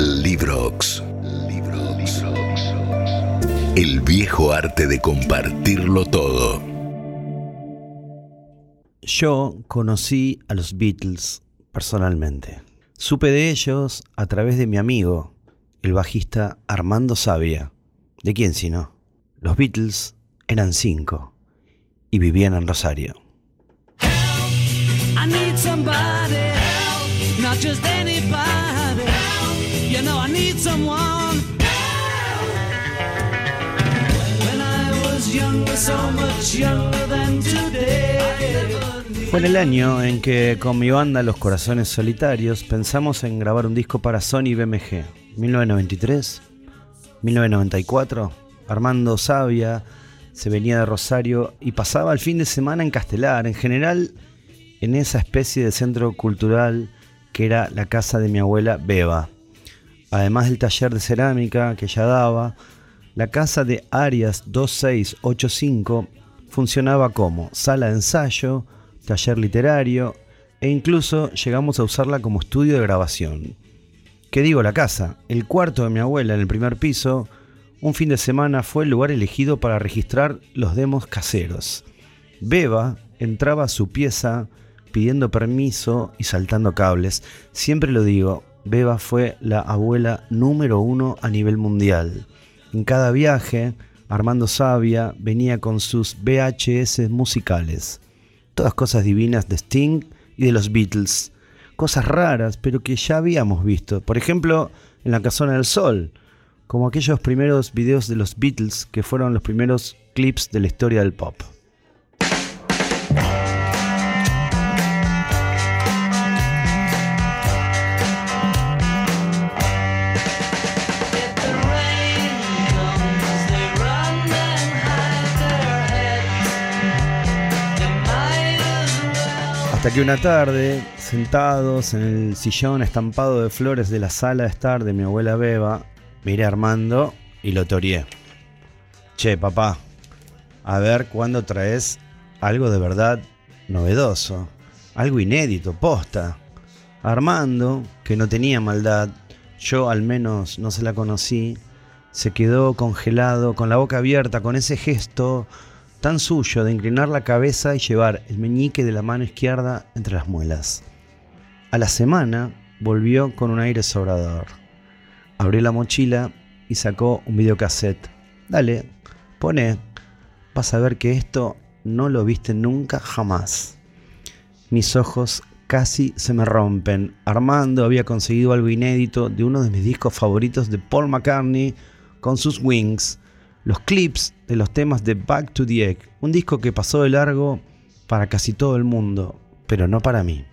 Librox. El viejo arte de compartirlo todo. Yo conocí a los Beatles personalmente. Supe de ellos a través de mi amigo, el bajista Armando Sabia. ¿De quién si no? Los Beatles eran cinco y vivían en Rosario. I need somebody help, not just anybody help. Fue en el año en que con mi banda Los Corazones Solitarios pensamos en grabar un disco para Sony BMG. 1993, 1994, Armando Sabia se venía de Rosario y pasaba el fin de semana en Castelar, en general en esa especie de centro cultural que era la casa de mi abuela Beba. Además del taller de cerámica que ella daba, la casa de Arias 2685 funcionaba como sala de ensayo, taller literario e incluso llegamos a usarla como estudio de grabación. ¿Qué digo la casa? El cuarto de mi abuela en el primer piso, un fin de semana fue el lugar elegido para registrar los demos caseros. Beba entraba a su pieza pidiendo permiso y saltando cables. Siempre lo digo, Beba fue la abuela número uno a nivel mundial. En cada viaje, Armando Sabia venía con sus VHS musicales. Todas cosas divinas de Sting y de los Beatles. Cosas raras, pero que ya habíamos visto. Por ejemplo, en la Casona del Sol, como aquellos primeros videos de los Beatles que fueron los primeros clips de la historia del pop. Hasta que una tarde, sentados en el sillón estampado de flores de la sala de estar de mi abuela Beba, miré a Armando y lo toreé. Che, papá, a ver cuándo traes algo de verdad novedoso, algo inédito, posta. Armando, que no tenía maldad, yo al menos no se la conocí, se quedó congelado, con la boca abierta, con ese gesto tan suyo de inclinar la cabeza y llevar el meñique de la mano izquierda entre las muelas. A la semana volvió con un aire sobrador. Abrió la mochila y sacó un videocassette. Dale, pone. Vas a ver que esto no lo viste nunca jamás. Mis ojos casi se me rompen. Armando había conseguido algo inédito de uno de mis discos favoritos de Paul McCartney con sus Wings. Los clips de los temas de Back to the Egg. Un disco que pasó de largo para casi todo el mundo, pero no para mí.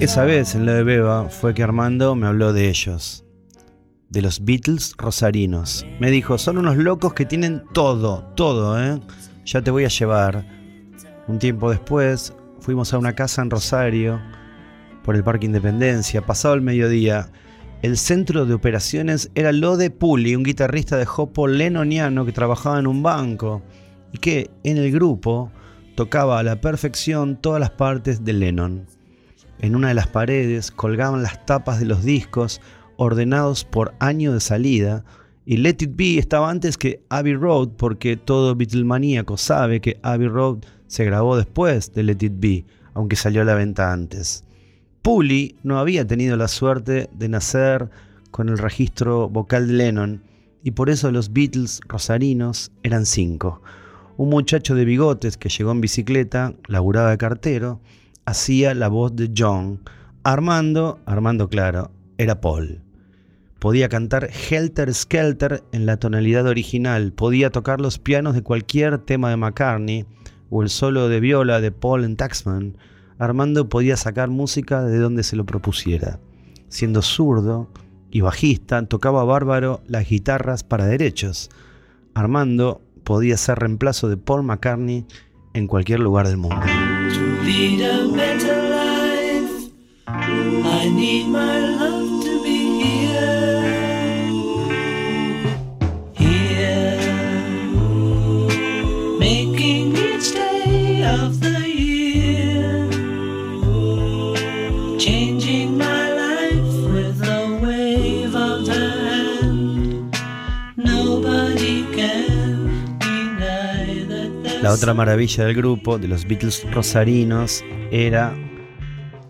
Esa vez en lo de Beba fue que Armando me habló de ellos, de los Beatles rosarinos. Me dijo, son unos locos que tienen todo, todo, ¿eh? Ya te voy a llevar. Un tiempo después fuimos a una casa en Rosario, por el Parque Independencia, pasado el mediodía. El centro de operaciones era lo de Puli, un guitarrista de hopo lenoniano que trabajaba en un banco y que en el grupo tocaba a la perfección todas las partes de Lennon. En una de las paredes colgaban las tapas de los discos ordenados por año de salida y Let It Be estaba antes que Abbey Road porque todo Beatlemaníaco sabe que Abbey Road se grabó después de Let It Be, aunque salió a la venta antes. Puli no había tenido la suerte de nacer con el registro vocal de Lennon y por eso los Beatles rosarinos eran cinco. Un muchacho de bigotes que llegó en bicicleta, laburaba de cartero, hacía la voz de John. Armando, Armando claro, era Paul. Podía cantar Helter Skelter en la tonalidad original, podía tocar los pianos de cualquier tema de McCartney o el solo de viola de Paul and Taxman, Armando podía sacar música de donde se lo propusiera. Siendo zurdo y bajista, tocaba bárbaro las guitarras para derechos. Armando podía ser reemplazo de Paul McCartney en cualquier lugar del mundo. La otra maravilla del grupo, de los Beatles rosarinos, era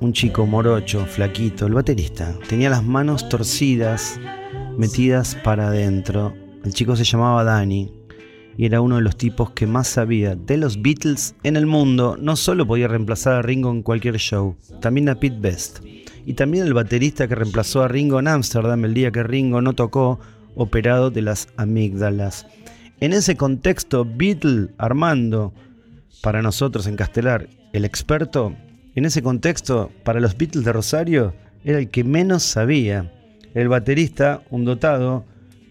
un chico morocho, flaquito, el baterista. Tenía las manos torcidas, metidas para adentro. El chico se llamaba Danny y era uno de los tipos que más sabía de los Beatles en el mundo. No solo podía reemplazar a Ringo en cualquier show, también a Pete Best. Y también el baterista que reemplazó a Ringo en Amsterdam el día que Ringo no tocó, operado de las amígdalas. En ese contexto, Beatle Armando, para nosotros en Castelar, el experto, en ese contexto, para los Beatles de Rosario, era el que menos sabía. El baterista, un dotado,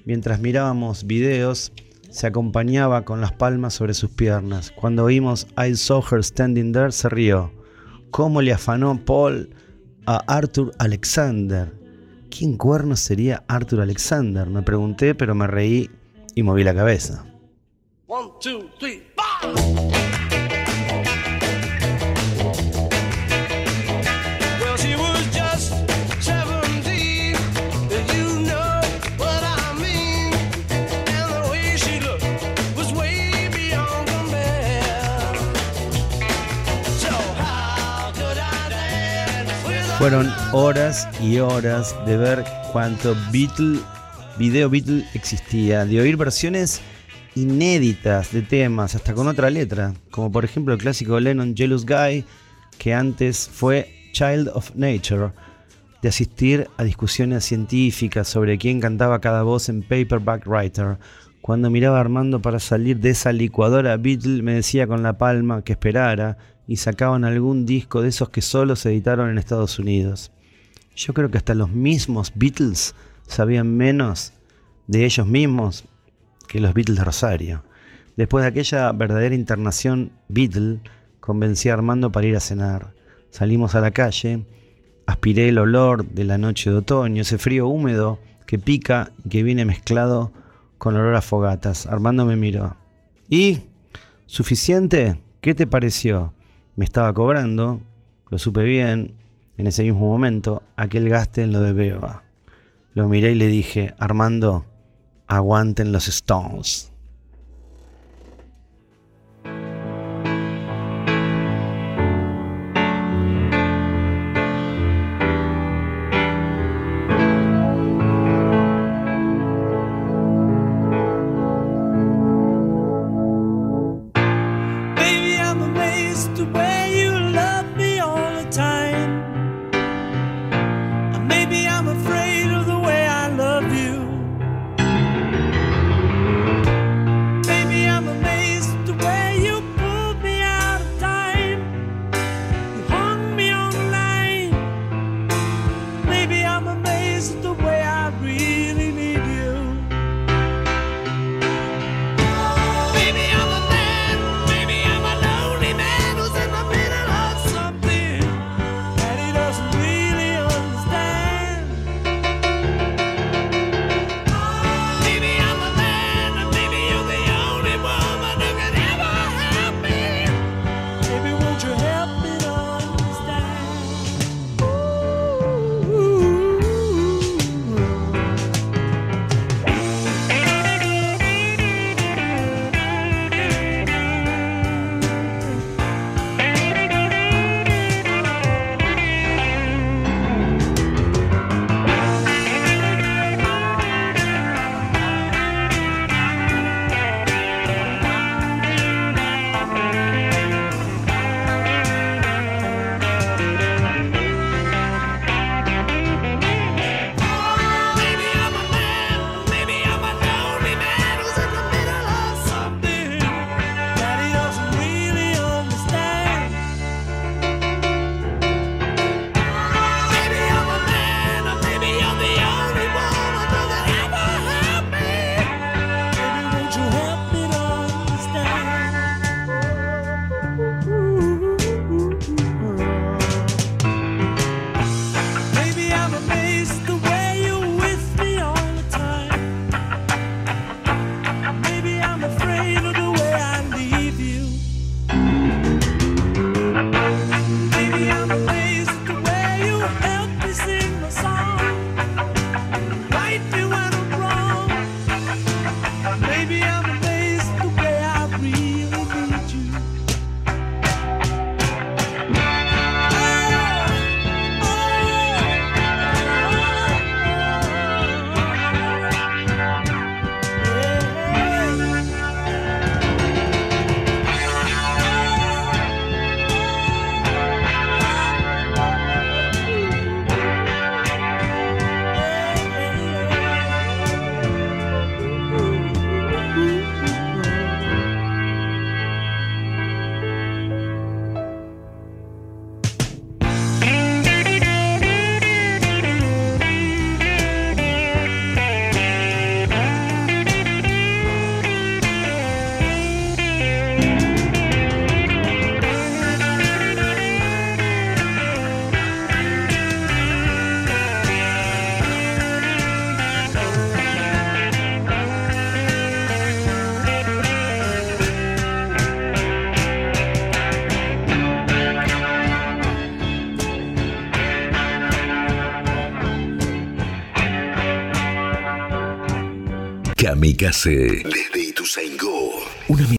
mientras mirábamos videos, se acompañaba con las palmas sobre sus piernas. Cuando oímos I Saw Her Standing There, se rió. ¿Cómo le afanó Paul a Arthur Alexander? ¿Quién cuerno sería Arthur Alexander? Me pregunté, pero me reí y moví la cabeza. One, two, three, four. Well, she was just 17, and you know what I mean. And the way she looked was way beyond compare. So how could I dance with a Fueron horas y horas de ver cuánto Beatle, video Beatle existía, de oír versiones inéditas de temas, hasta con otra letra, como por ejemplo el clásico Lennon Jealous Guy, que antes fue Child of Nature, de asistir a discusiones científicas sobre quién cantaba cada voz en Paperback Writer. Cuando miraba a Armando para salir de esa licuadora, Beatle me decía con la palma que esperara y sacaban algún disco de esos que solo se editaron en Estados Unidos. Yo creo que hasta los mismos Beatles sabían menos de ellos mismos que los Beatles de Rosario. Después de aquella verdadera internación Beatle, convencí a Armando para ir a cenar. Salimos a la calle, aspiré el olor de la noche de otoño, ese frío húmedo que pica y que viene mezclado con olor a fogatas. Armando me miró. ¿Y? ¿Suficiente? ¿Qué te pareció? Me estaba cobrando, lo supe bien, en ese mismo momento, aquel gaste en lo de Beba. Lo miré y le dije, Armando, aguanten los Stones. Una